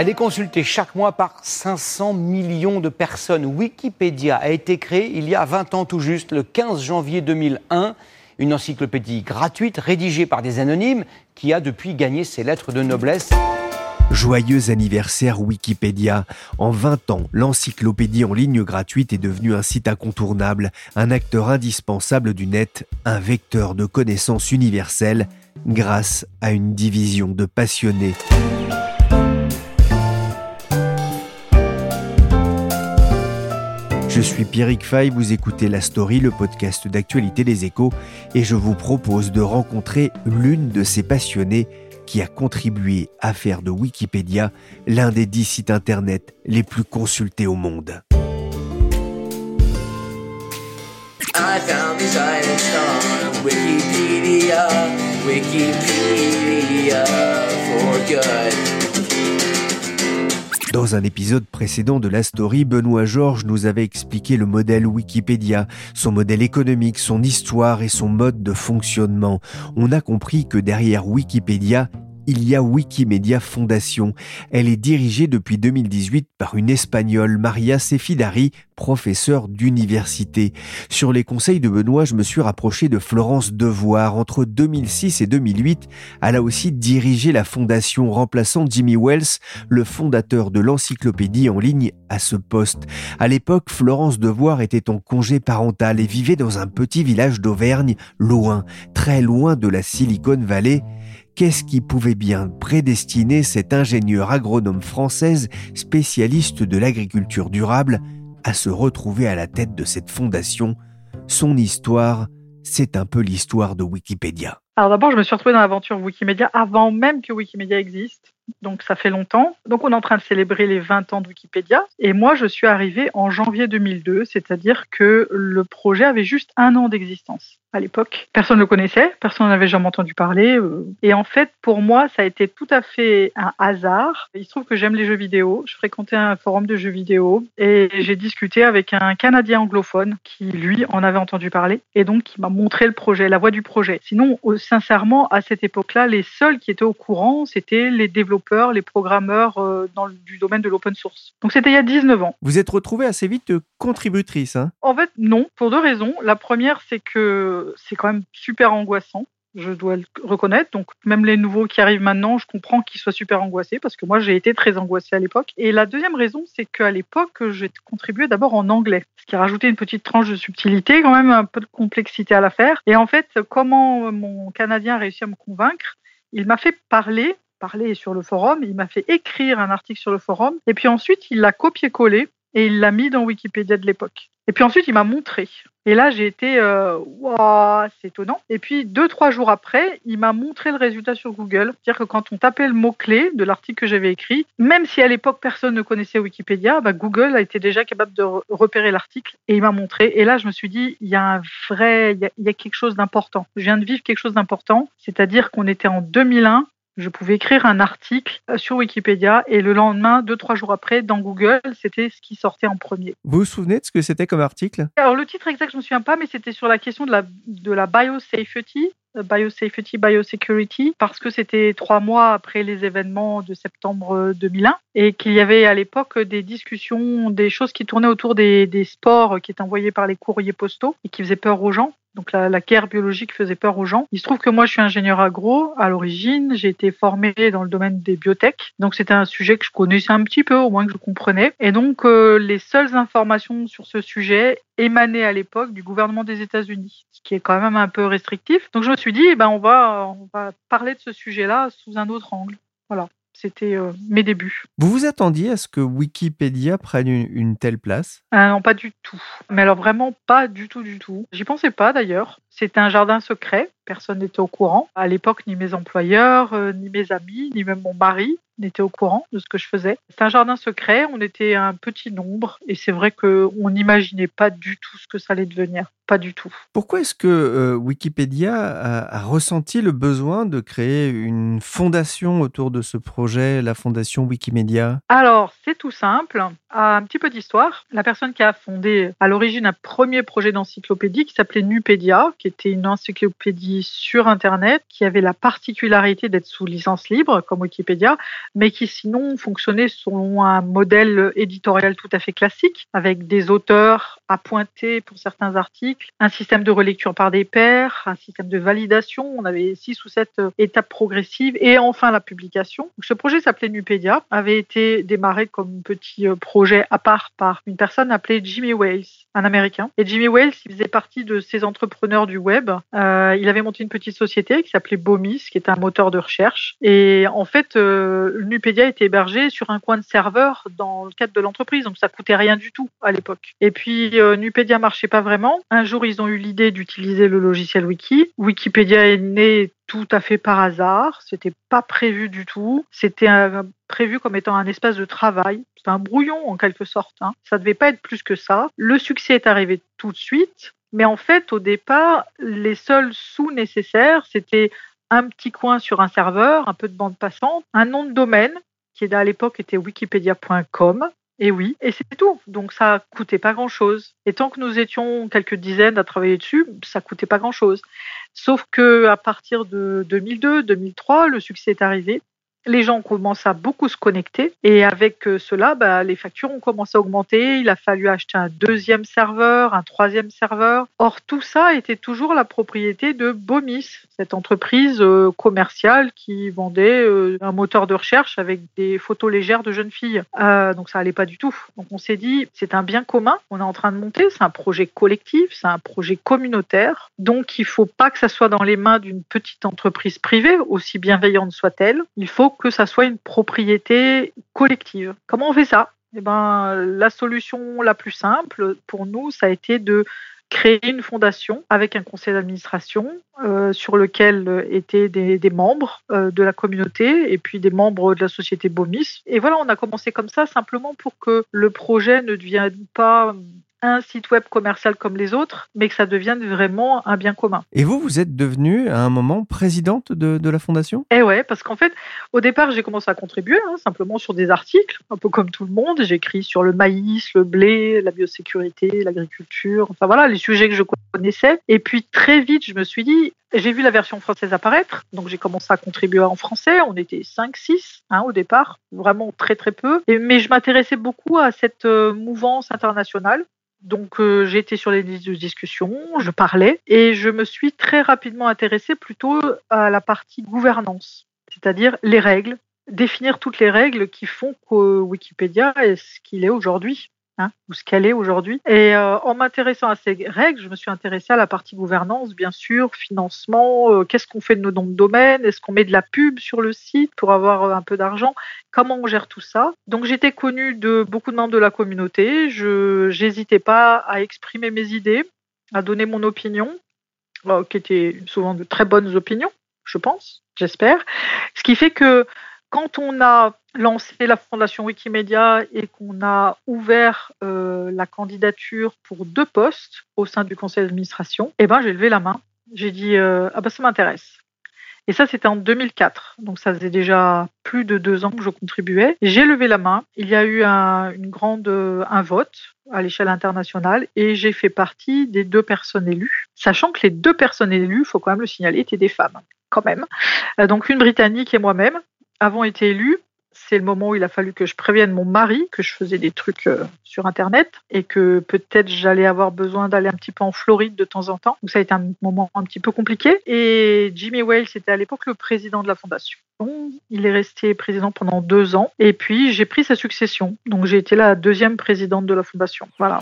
Elle est consultée chaque mois par 500 millions de personnes. Wikipédia a été créée il y a 20 ans tout juste, le 15 janvier 2001. Une encyclopédie gratuite rédigée par des anonymes qui a depuis gagné ses lettres de noblesse. Joyeux anniversaire Wikipédia. En 20 ans, l'encyclopédie en ligne gratuite est devenue un site incontournable, un acteur indispensable du net, un vecteur de connaissances universelles grâce à une division de passionnés. Je suis Pierrick Fay, vous écoutez La Story, le podcast d'actualité des échos, et je vous propose de rencontrer l'une de ces passionnés qui a contribué à faire de Wikipédia l'un des dix sites internet les plus consultés au monde. Dans un épisode précédent de la story, Benoît Georges nous avait expliqué le modèle Wikipédia, son modèle économique, son histoire et son mode de fonctionnement. On a compris que derrière Wikipédia, il y a Wikimedia Foundation. Elle est dirigée depuis 2018 par une Espagnole, Maria Sefidari, professeure d'université. Sur les conseils de Benoît, je me suis rapproché de Florence Devoir. Entre 2006 et 2008, elle a aussi dirigé la fondation remplaçant Jimmy Wells, le fondateur de l'encyclopédie en ligne à ce poste. À l'époque, Florence Devoir était en congé parental et vivait dans un petit village d'Auvergne, loin, très loin de la Silicon Valley Qu'est-ce qui pouvait bien prédestiner cette ingénieure agronome française spécialiste de l'agriculture durable à se retrouver à la tête de cette fondation? Son histoire, c'est un peu l'histoire de Wikipédia. Alors d'abord, je me suis retrouvée dans l'aventure Wikimedia avant même que Wikimedia existe donc ça fait longtemps. Donc on est en train de célébrer les 20 ans de Wikipédia. Et moi, je suis arrivée en janvier 2002, c'est-à-dire que le projet avait juste un an d'existence à l'époque. Personne ne le connaissait, personne n'en avait jamais entendu parler. Euh. Et en fait, pour moi, ça a été tout à fait un hasard. Il se trouve que j'aime les jeux vidéo. Je fréquentais un forum de jeux vidéo et j'ai discuté avec un Canadien anglophone qui, lui, en avait entendu parler et donc qui m'a montré le projet, la voie du projet. Sinon, sincèrement, à cette époque-là, les seuls qui étaient au courant, c'était les développeurs les programmeurs euh, dans du domaine de l'open source. Donc c'était il y a 19 ans. Vous êtes retrouvée assez vite contributrice. Hein? En fait, non, pour deux raisons. La première, c'est que c'est quand même super angoissant je dois le reconnaître. Donc même les nouveaux qui arrivent maintenant, je comprends qu'ils soient super angoissés parce que moi j'ai été très angoissée à l'époque. Et la deuxième raison, c'est qu'à l'époque, j'ai contribué d'abord en anglais, ce qui a rajouté une petite tranche de subtilité, quand même un peu de complexité à l'affaire. Et en fait, comment mon Canadien a réussi à me convaincre Il m'a fait parler parlé sur le forum, il m'a fait écrire un article sur le forum, et puis ensuite il l'a copié-collé et il l'a mis dans Wikipédia de l'époque. Et puis ensuite il m'a montré. Et là j'ai été, euh, c'est étonnant. Et puis deux trois jours après, il m'a montré le résultat sur Google, c'est-à-dire que quand on tapait le mot clé de l'article que j'avais écrit, même si à l'époque personne ne connaissait Wikipédia, bah, Google a été déjà capable de repérer l'article et il m'a montré. Et là je me suis dit, il y a un vrai, il y a quelque chose d'important. Je viens de vivre quelque chose d'important, c'est-à-dire qu'on était en 2001 je pouvais écrire un article euh, sur Wikipédia et le lendemain, deux, trois jours après, dans Google, c'était ce qui sortait en premier. Vous vous souvenez de ce que c'était comme article? Alors le titre exact, je ne me souviens pas, mais c'était sur la question de la, de la biosafety, euh, biosafety, biosecurity, parce que c'était trois mois après les événements de septembre 2001 et qu'il y avait à l'époque des discussions, des choses qui tournaient autour des, des sports qui étaient envoyés par les courriers postaux et qui faisaient peur aux gens. Donc la, guerre biologique faisait peur aux gens. Il se trouve que moi je suis ingénieur agro à l'origine, j'ai été formé dans le domaine des biotech. Donc c'était un sujet que je connaissais un petit peu, au moins que je comprenais. Et donc euh, les seules informations sur ce sujet émanaient à l'époque du gouvernement des États-Unis, ce qui est quand même un peu restrictif. Donc je me suis dit, eh ben on va on va parler de ce sujet-là sous un autre angle. Voilà. C'était euh, mes débuts. Vous vous attendiez à ce que Wikipédia prenne une, telle place? Ah Non, pas du tout. Mais alors vraiment pas du tout, du tout. J'y pensais pas d'ailleurs. C'était un jardin secret, personne n'était au courant. À l'époque, ni mes employeurs, euh, ni mes amis, ni même mon mari n'étaient au courant de ce que je faisais. C'est un jardin secret, on était un petit nombre et c'est vrai qu'on n'imaginait pas du tout ce que ça allait devenir. Pas du tout. Pourquoi est-ce que euh, Wikipédia a, ressenti le besoin de créer une fondation autour de ce projet, la fondation Wikimedia? Alors, c'est tout simple. Un petit peu d'histoire. La personne qui a fondé à l'origine un premier projet d'encyclopédie qui s'appelait Nupédia, qui était une encyclopédie sur Internet, qui avait la particularité d'être sous licence libre, comme Wikipédia, mais qui sinon fonctionnait selon un modèle éditorial tout à fait classique, avec des auteurs à pointer pour certains articles, un système de relecture par des pairs, un système de validation. On avait six ou sept euh, étapes progressives et enfin la publication. ce projet s'appelait Nupédia, avait été démarré comme petit euh, projet à part par une personne appelée Jimmy Wales, un Américain. Et Jimmy Wales, faisait partie de ces entrepreneurs du web. Euh, il avait monté une petite société qui s'appelait Bomis, qui était un moteur de recherche. Et en fait, euh, Nupédia était hébergé sur un coin de serveur dans le cadre de l'entreprise, donc ça coûtait rien du tout à l'époque. Et puis euh, Nupédia marchait pas vraiment. Un jour, ils ont eu l'idée d'utiliser le logiciel Wiki. Wikipédia est né tout à fait par hasard. C'était pas prévu du tout. C'était prévu comme étant un espace de travail. C'était un brouillon en quelque sorte. Hein. Ça devait pas être plus que ça. Le succès est arrivé tout de suite. Mais en fait, au départ, les seuls sous nécessaires, c'était un petit coin sur un serveur, un peu de bande passante, un nom de domaine qui à l'époque était wikipedia.com. Et oui, et c'est tout. Donc ça coûtait pas grand-chose. Et tant que nous étions quelques dizaines à travailler dessus, ça coûtait pas grand-chose. Sauf que à partir de 2002-2003, le succès est arrivé les gens commencent à beaucoup se connecter et avec euh, cela, bah, les factures ont commencé à augmenter. Il a fallu acheter un deuxième serveur, un troisième serveur. Or, tout ça était toujours la propriété de Bomis, cette entreprise euh, commerciale qui vendait euh, un moteur de recherche avec des photos légères de jeunes filles. donc, ça allait pas du tout. Donc, on s'est dit, c'est un bien commun. On est en train de monter. C'est un projet collectif, c'est un projet communautaire. Donc, il faut pas que ça soit dans les mains d'une petite entreprise privée, aussi bienveillante soit-elle. Il faut que ça soit une propriété collective. Comment on fait ça? Eh ben, la solution la plus simple pour nous, ça a été de créer une fondation avec un conseil d'administration euh, sur lequel étaient des, membres euh, de la communauté et puis des membres de la société Bomis. Et voilà, on a commencé comme ça simplement pour que le projet ne devienne pas un site web commercial comme les autres, mais que ça devienne vraiment un bien commun. Et vous, vous êtes devenue à un moment présidente de, la fondation? Eh ouais, parce qu'en fait, au départ, j'ai commencé à contribuer hein, simplement sur des articles, un peu comme tout le monde. J'écris sur le maïs, le blé, la biosécurité, l'agriculture, enfin voilà, les sujets que je connaissais. Et puis très vite, je me suis dit, j'ai vu la version française apparaître, donc j'ai commencé à contribuer en français. On était 5-6 hein, au départ, vraiment très très peu. mais je m'intéressais beaucoup à cette euh, mouvance internationale donc euh, j'ai été sur les listes de discussion, je parlais et je me suis très rapidement intéressée plutôt à la partie gouvernance, c'est-à-dire les règles, définir toutes les règles qui font que Wikipédia est ce qu'il est aujourd'hui. Hein, ou ce qu'elle est aujourd'hui. Et euh, en m'intéressant à ces règles, je me suis intéressée à la partie gouvernance, bien sûr, financement, euh, qu'est-ce qu'on fait de nos noms de domaine, est-ce qu'on met de la pub sur le site pour avoir euh, un peu d'argent, comment on gère tout ça. Donc j'étais connue de beaucoup de membres de la communauté, je n'hésitais pas à exprimer mes idées, à donner mon opinion, qui était souvent de très bonnes opinions, je pense, j'espère. Ce qui fait que quand on a lancé la fondation Wikimedia et qu'on a ouvert euh, la candidature pour deux postes au sein du conseil d'administration, eh ben j'ai levé la main. J'ai dit euh, ah ben ça m'intéresse. Et ça c'était en 2004, donc ça faisait déjà plus de deux ans que je contribuais. J'ai levé la main. Il y a eu un, une grande un vote à l'échelle internationale et j'ai fait partie des deux personnes élues, sachant que les deux personnes élues, faut quand même le signaler, étaient des femmes quand même. Euh, donc une britannique et moi-même avons été élus, c'est le moment où il a fallu que je prévienne mon mari que je faisais des trucs euh, sur Internet et que peut-être j'allais avoir besoin d'aller un petit peu en Floride de temps en temps. Donc ça a été un moment un petit peu compliqué. Et Jimmy Wales était à l'époque le président de la fondation. il est resté président pendant deux ans et puis j'ai pris sa succession. Donc j'ai été la deuxième présidente de la fondation. Voilà.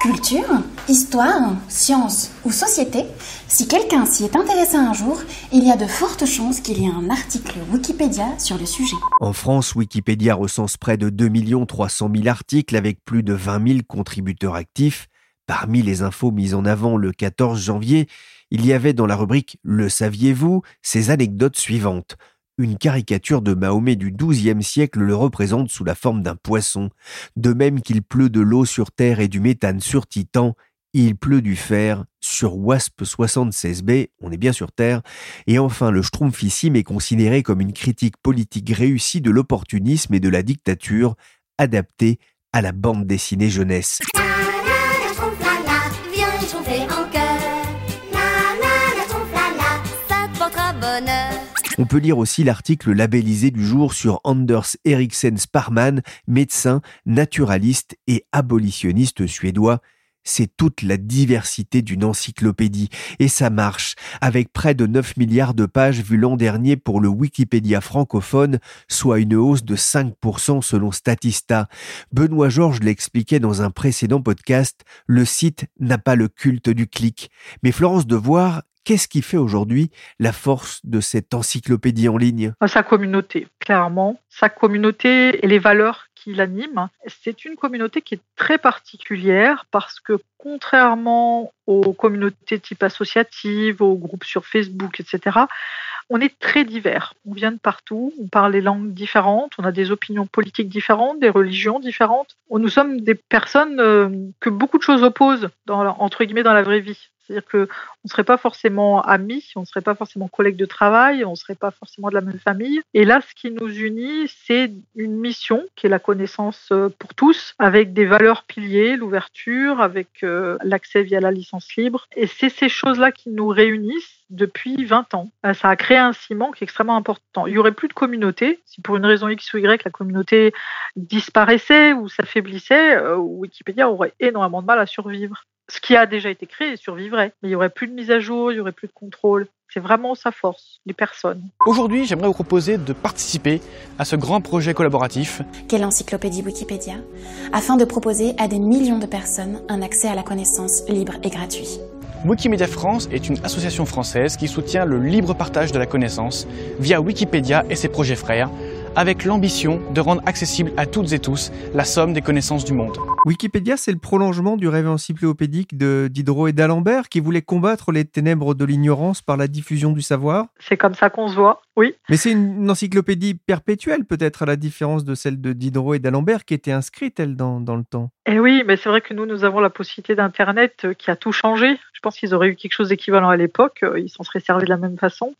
Culture, histoire, science ou société, si quelqu'un s'y est intéressé un jour, il y a de fortes chances qu'il y ait un article Wikipédia sur le sujet. En France, Wikipédia recense près de 2 300 000 articles avec plus de 20 000 contributeurs actifs. Parmi les infos mises en avant le 14 janvier, il y avait dans la rubrique Le saviez-vous ces anecdotes suivantes. Une caricature de Mahomet du XIIe siècle le représente sous la forme d'un poisson. De même qu'il pleut de l'eau sur Terre et du méthane sur Titan, il pleut du fer sur WASP 76b, on est bien sur Terre. Et enfin, le Schtroumpfissime est considéré comme une critique politique réussie de l'opportunisme et de la dictature, adaptée à la bande dessinée jeunesse. On peut lire aussi l'article labellisé du jour sur Anders Eriksen Sparman, médecin, naturaliste et abolitionniste suédois. C'est toute la diversité d'une encyclopédie. Et ça marche, avec près de 9 milliards de pages vues l'an dernier pour le Wikipédia francophone, soit une hausse de 5% selon Statista. Benoît Georges l'expliquait dans un précédent podcast, le site n'a pas le culte du clic. Mais Florence Devoir Qu'est-ce qui fait aujourd'hui la force de cette encyclopédie en ligne? Sa communauté, clairement. Sa communauté et les valeurs qui l'animent. C'est une communauté qui est très particulière parce que contrairement aux communautés type associatives, aux groupes sur Facebook, etc., on est très divers. On vient de partout, on parle des langues différentes, on a des opinions politiques différentes, des religions différentes. Nous sommes des personnes euh, que beaucoup de choses opposent, dans, entre guillemets, dans la vraie vie. C'est-à-dire qu'on ne serait pas forcément amis, on ne serait pas forcément collègues de travail, on ne serait pas forcément de la même famille. Et là, ce qui nous unit, c'est une mission qui est la connaissance euh, pour tous, avec des valeurs piliers, l'ouverture, avec euh, l'accès via la licence libre. Et c'est ces choses-là qui nous réunissent depuis 20 ans. Euh, ça a créé un ciment qui est extrêmement important. Il y aurait plus de communauté. Si pour une raison X ou Y, la communauté disparaissait ou s'affaiblissait, Wikipédia aurait énormément de mal à survivre ce qui a déjà été créé survivrait. Mais il n'y aurait plus de mise à jour, il n'y aurait plus de contrôle. C'est vraiment sa force, les personnes. Aujourd'hui, j'aimerais vous proposer de participer à ce grand projet collaboratif. Qu'est l'encyclopédie Wikipédia Afin de proposer à des millions de personnes un accès à la connaissance libre et gratuit. Wikimedia France est une association française qui soutient le libre partage de la connaissance via Wikipédia et ses projets frères avec l'ambition de rendre accessible à toutes et tous la somme des connaissances du monde. Wikipédia, c'est le prolongement du rêve encyclopédique de Diderot et d'Alembert qui voulaient combattre les ténèbres de l'ignorance par la diffusion du savoir. C'est comme ça qu'on se voit, oui. Mais c'est une encyclopédie perpétuelle peut-être à la différence de celle de Diderot et d'Alembert qui était inscrite, elle, dans, dans le temps. Eh oui, mais c'est vrai que nous, nous avons la possibilité d'Internet euh, qui a tout changé. Je pense qu'ils auraient eu quelque chose d'équivalent à l'époque, euh, ils s'en seraient servis de la même façon.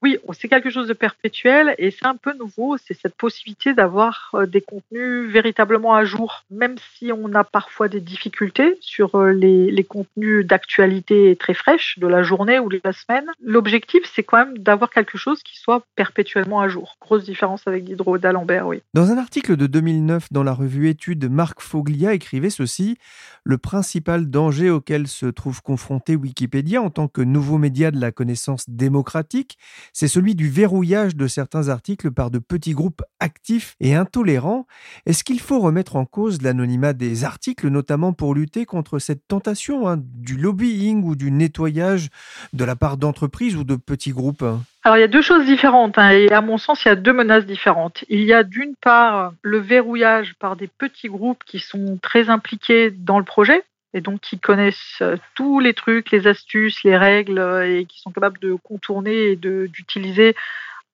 Oui, c'est quelque chose de perpétuel et c'est un peu nouveau, c'est cette possibilité d'avoir euh, des contenus véritablement à jour, même si on a parfois des difficultés sur euh, les, contenus d'actualité très fraîches de la journée ou de la semaine. L'objectif, c'est quand même d'avoir quelque chose qui soit perpétuellement à jour. Grosse différence avec Diderot d'Alembert, oui. Dans un article de 2009 dans la revue Études, Marc Foglia écrivait ceci Le principal danger auquel se trouve confronté Wikipédia en tant que nouveau média de la connaissance démocratique, c'est celui du verrouillage de certains articles par de petits groupes actifs et intolérants. Est-ce qu'il faut remettre en cause l'anonymat des articles, notamment pour lutter contre cette tentation hein, du lobbying ou du nettoyage de la part d'entreprises ou de petits groupes alors il y a deux choses différentes hein, et à mon sens il y a deux menaces différentes. Il y a d'une part le verrouillage par des petits groupes qui sont très impliqués dans le projet, et donc qui connaissent euh, tous les trucs, les astuces, les règles euh, et qui sont capables de contourner et d'utiliser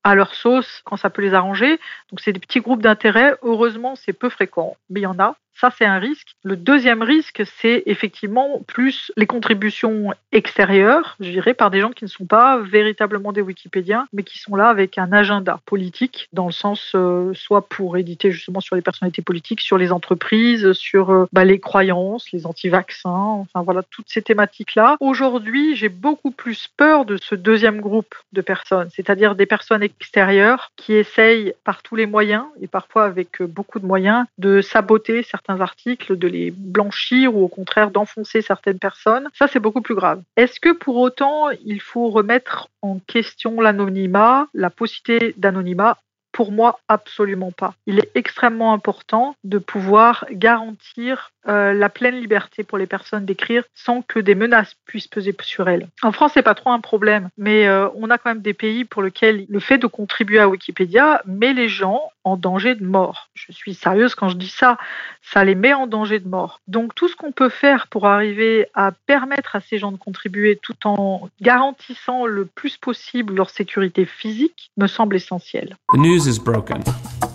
à leur sauce quand ça peut les arranger. Donc c'est des petits groupes d'intérêt. Heureusement, c'est peu fréquent, mais il y en a. Ça, c'est un risque. Le deuxième risque, c'est effectivement plus les contributions extérieures, je dirais, par des gens qui ne sont pas véritablement des Wikipédiens, mais qui sont là avec un agenda politique, dans le sens euh, soit pour éditer justement sur les personnalités politiques, sur les entreprises, sur euh, bah, les croyances, les anti-vaccins, enfin voilà, toutes ces thématiques-là. Aujourd'hui, j'ai beaucoup plus peur de ce deuxième groupe de personnes, c'est-à-dire des personnes extérieures qui essayent par tous les moyens, et parfois avec euh, beaucoup de moyens, de saboter certains articles, de les blanchir ou au contraire d'enfoncer certaines personnes, ça c'est beaucoup plus grave. Est-ce que pour autant il faut remettre en question l'anonymat, la possibilité d'anonymat? Pour moi, absolument pas. Il est extrêmement important de pouvoir garantir euh, la pleine liberté pour les personnes d'écrire sans que des menaces puissent peser sur elles. En France, c'est pas trop un problème, mais euh, on a quand même des pays pour lesquels le fait de contribuer à Wikipédia met les gens en danger de mort. Je suis sérieuse quand je dis ça, ça les met en danger de mort. Donc tout ce qu'on peut faire pour arriver à permettre à ces gens de contribuer tout en garantissant le plus possible leur sécurité physique me semble essentiel. The news is broken,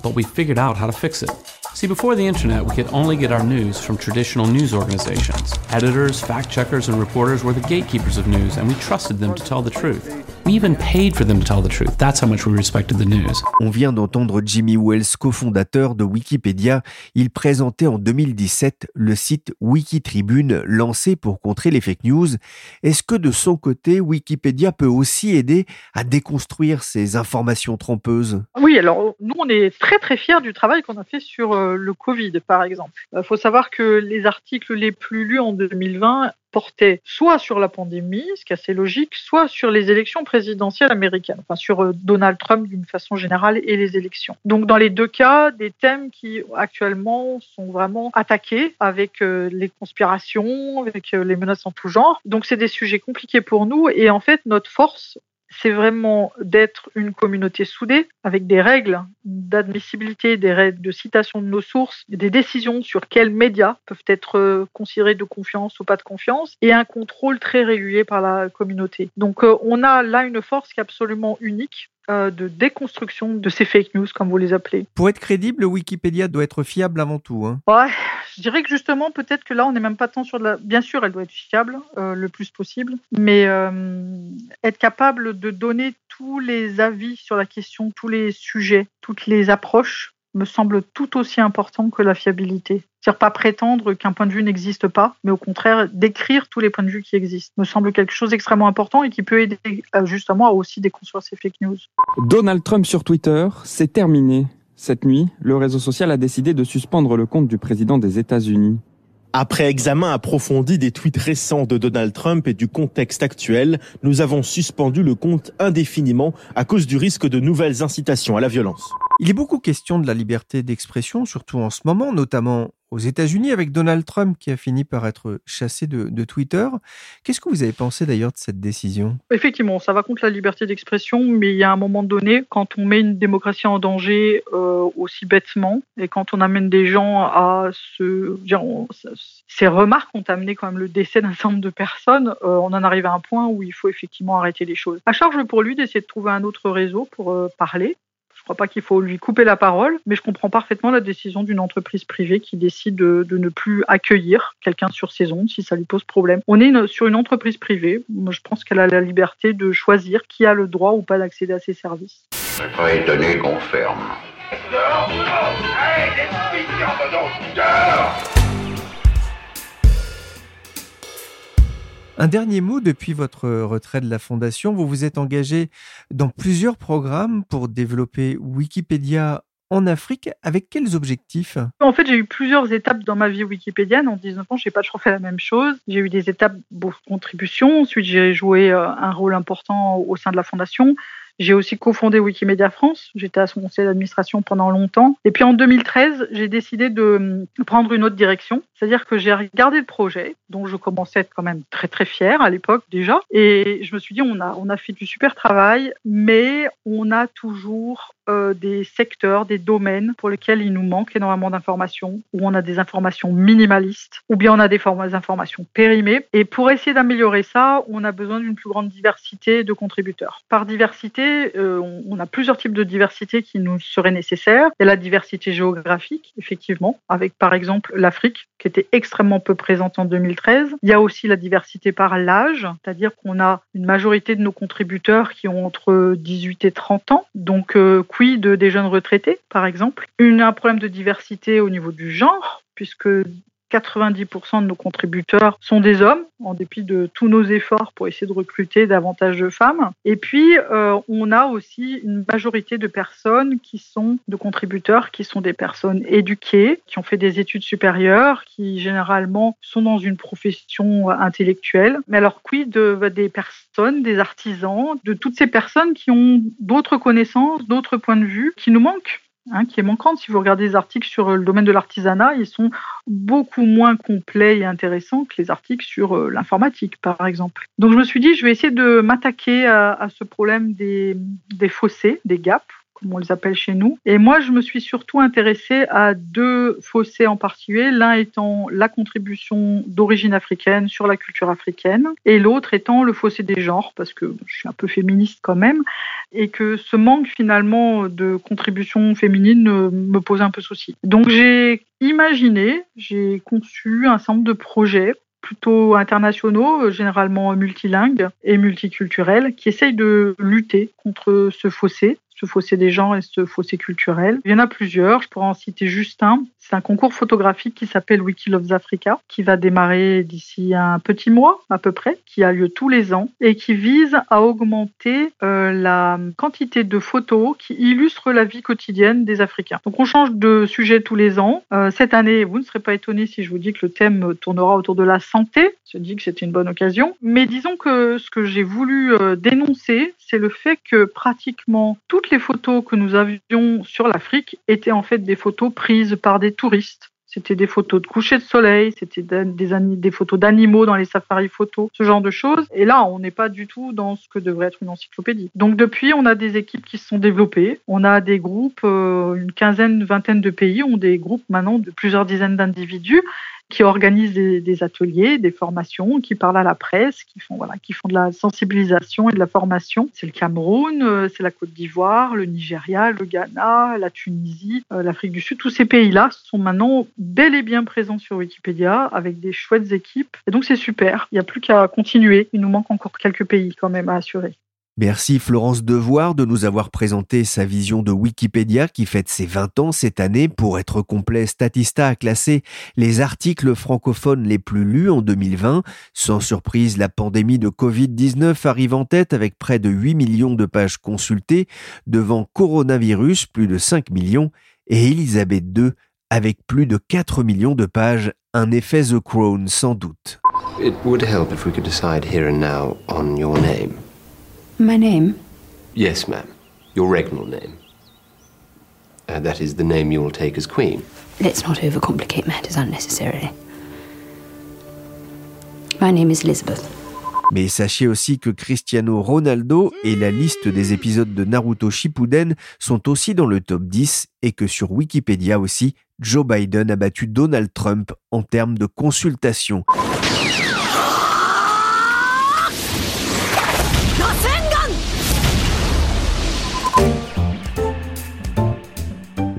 but we figured out how to fix it. See, before the internet, we could only get our news from traditional news organizations. Editors, fact checkers, and reporters were the gatekeepers of news, and we trusted them to tell the truth. We even paid for them to tell the truth. That's how much we respected the news. On vient d'entendre Jimmy Wells, cofondateur de Wikipédia. Il présentait en 2017 le site Wikitribune, lancé pour contrer les fake news. Est-ce que de son côté, Wikipédia peut aussi aider à déconstruire ces informations trompeuses? Oui, alors nous, on est très très fiers du travail qu'on a fait sur euh, le Covid, par exemple. Il faut savoir que les articles les plus lus en 2020 portaient soit sur la pandémie, ce qui est assez logique, soit sur les élections présidentielles américaines, enfin sur euh, Donald Trump d'une façon générale et les élections. Donc dans les deux cas, des thèmes qui actuellement sont vraiment attaqués avec euh, les conspirations, avec les menaces en tout genre. Donc c'est des sujets compliqués pour nous et en fait notre force c'est vraiment d'être une communauté soudée avec des règles d'admissibilité, des règles de citation de nos sources, des décisions sur quels médias peuvent être euh, considérés de confiance ou pas de confiance, et un contrôle très régulier par la communauté. Donc euh, on a là une force qui est absolument unique euh, de déconstruction de ces fake news, comme vous les appelez. Pour être crédible, Wikipédia doit être fiable avant tout. Hein. Ouais, je dirais que justement, peut-être que là, on n'est même pas tant sur de la. Bien sûr, elle doit être fiable euh, le plus possible, mais euh, être capable de donner tous les avis sur la question, tous les sujets, toutes les approches me semble tout aussi important que la fiabilité. C'est-à-dire pas prétendre qu'un point de vue n'existe pas, mais au contraire décrire tous les points de vue qui existent. Me semble quelque chose d'extrêmement important et qui peut aider euh, justement à aussi déconstruire ces fake news. Donald Trump sur Twitter, c'est terminé. Cette nuit, le réseau social a décidé de suspendre le compte du président des États-Unis. Après examen approfondi des tweets récents de Donald Trump et du contexte actuel, nous avons suspendu le compte indéfiniment à cause du risque de nouvelles incitations à la violence. Il est beaucoup question de la liberté d'expression, surtout en ce moment, notamment aux États-Unis avec Donald Trump qui a fini par être chassé de, Twitter. Qu'est-ce que vous avez pensé d'ailleurs de cette décision? Effectivement, ça va contre la liberté d'expression, mais il y a un moment donné, quand on met une démocratie en danger euh, aussi bêtement, et quand on amène des gens à se... ces remarques ont amené quand même le décès d'un certain nombre de personnes, euh, on en arrive à un point où il faut effectivement arrêter les choses. À charge pour lui d'essayer de trouver un autre réseau pour euh, parler, crois pas qu'il faut lui couper la parole, mais je comprends parfaitement la décision d'une entreprise privée qui décide de, ne plus accueillir quelqu'un sur ses ondes si ça lui pose problème. On est sur une entreprise privée. Moi, je pense qu'elle a la liberté de choisir qui a le droit ou pas d'accéder à ses services. Étonné qu'on ferme. Un dernier mot, depuis votre retrait de la Fondation, vous vous êtes engagé dans plusieurs programmes pour développer Wikipédia en Afrique, avec quels objectifs? En fait, j'ai eu plusieurs étapes dans ma vie wikipédienne. En 19 ans, je n'ai pas toujours fait la même chose. J'ai eu des étapes de contribution. Ensuite, j'ai joué euh, un rôle important au sein de la fondation. J'ai aussi cofondé Wikimedia France. J'étais à son conseil d'administration pendant longtemps. Et puis en 2013, j'ai décidé de prendre une autre direction. C'est-à-dire que j'ai regardé le projet, dont je commençais à être quand même très très fière à l'époque déjà. Et je me suis dit, on a, on a fait du super travail, mais on a toujours euh, des secteurs, des domaines pour lesquels il nous manque énormément d'informations, où on a des informations minimalistes, ou bien on a des informations périmées. Et pour essayer d'améliorer ça, on a besoin d'une plus grande diversité de contributeurs. Par diversité, euh, on a plusieurs types de diversité qui nous seraient nécessaires. Il y a la diversité géographique, effectivement, avec par exemple l'Afrique, qui était extrêmement peu présente en 2013. Il y a aussi la diversité par l'âge, c'est-à-dire qu'on a une majorité de nos contributeurs qui ont entre 18 et 30 ans, donc euh, quid des jeunes retraités, par exemple? Une, un problème de diversité au niveau du genre, puisque 90% de nos contributeurs sont des hommes, en dépit de tous nos efforts pour essayer de recruter davantage de femmes. Et puis, euh, on a aussi une majorité de personnes qui sont, de contributeurs, qui sont des personnes éduquées, qui ont fait des études supérieures, qui généralement sont dans une profession intellectuelle. Mais alors, quid de, des personnes, des artisans, de toutes ces personnes qui ont d'autres connaissances, d'autres points de vue, qui nous manquent? Hein, qui est manquante. Si vous regardez les articles sur le domaine de l'artisanat, ils sont beaucoup moins complets et intéressants que les articles sur euh, l'informatique, par exemple. Donc je me suis dit, je vais essayer de m'attaquer à, ce problème des, des fossés, des gaps, comme on les appelle chez nous. Et moi, je me suis surtout intéressée à deux fossés en particulier, l'un étant la contribution d'origine africaine sur la culture africaine, et l'autre étant le fossé des genres, parce que je suis un peu féministe quand même, et que ce manque finalement de contribution féminine me pose un peu souci. Donc j'ai imaginé, j'ai conçu un certain nombre de projets plutôt internationaux, généralement multilingues et multiculturels, qui essayent de lutter contre ce fossé ce fossé des genres et ce fossé culturel. Il y en a plusieurs, je pourrais en citer juste un. C'est un concours photographique qui s'appelle Wiki Loves Africa, qui va démarrer d'ici un petit mois à peu près, qui a lieu tous les ans et qui vise à augmenter euh, la quantité de photos qui illustrent la vie quotidienne des Africains. Donc on change de sujet tous les ans. Euh, cette année, vous ne serez pas étonnés si je vous dis que le thème tournera autour de la santé. Je dis que c'est une bonne occasion. Mais disons que ce que j'ai voulu euh, dénoncer, c'est le fait que pratiquement toutes les photos que nous avions sur l'Afrique étaient en fait des photos prises par des touristes. C'était des photos de coucher de soleil, c'était des, photos d'animaux dans les safaris photos, ce genre de choses. Et là, on n'est pas du tout dans ce que devrait être une encyclopédie. Donc depuis, on a des équipes qui se sont développées. On a des groupes, euh, une quinzaine, vingtaine de pays ont des groupes maintenant de plusieurs dizaines d'individus qui organisent des, ateliers, des formations, qui parlent à la presse, qui font, voilà, qui font de la sensibilisation et de la formation. C'est le Cameroun, euh, c'est la Côte d'Ivoire, le Nigeria, le Ghana, la Tunisie, euh, l'Afrique du Sud. Tous ces pays-là sont maintenant bel et bien présents sur Wikipédia avec des chouettes équipes. Et donc c'est super. Il n'y a plus qu'à continuer. Il nous manque encore quelques pays quand même à assurer. Merci Florence Devoir de nous avoir présenté sa vision de Wikipédia qui fête ses 20 ans cette année. Pour être complet, Statista a classé les articles francophones les plus lus en 2020. Sans surprise, la pandémie de Covid-19 arrive en tête avec près de 8 millions de pages consultées, devant Coronavirus, plus de 5 millions, et Elisabeth II avec plus de 4 millions de pages, un effet The Crown sans doute. It would help if we could decide here and now on your name. My name? Yes, ma'am. Your regnal name. Uh, that is the name you will take as queen. Let's not overcomplicate matters unnecessarily. My name is Elizabeth. Mais sachez aussi que Cristiano Ronaldo et la liste des épisodes de Naruto Shippuden sont aussi dans le top 10 et que sur Wikipédia aussi, Joe Biden a battu Donald Trump en termes de consultation.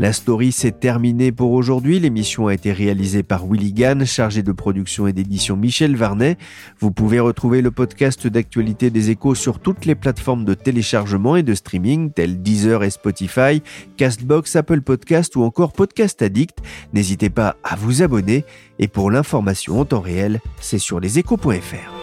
La story s'est terminée pour aujourd'hui. L'émission a été réalisée par Willy Gann, chargé de production et d'édition Michel Varnet. Vous pouvez retrouver le podcast d'actualité des échos sur toutes les plateformes de téléchargement et de streaming telles Deezer et Spotify, Castbox, Apple Podcast ou encore Podcast Addict. N'hésitez pas à vous abonner et pour l'information en temps réel, c'est sur leséchos.fr.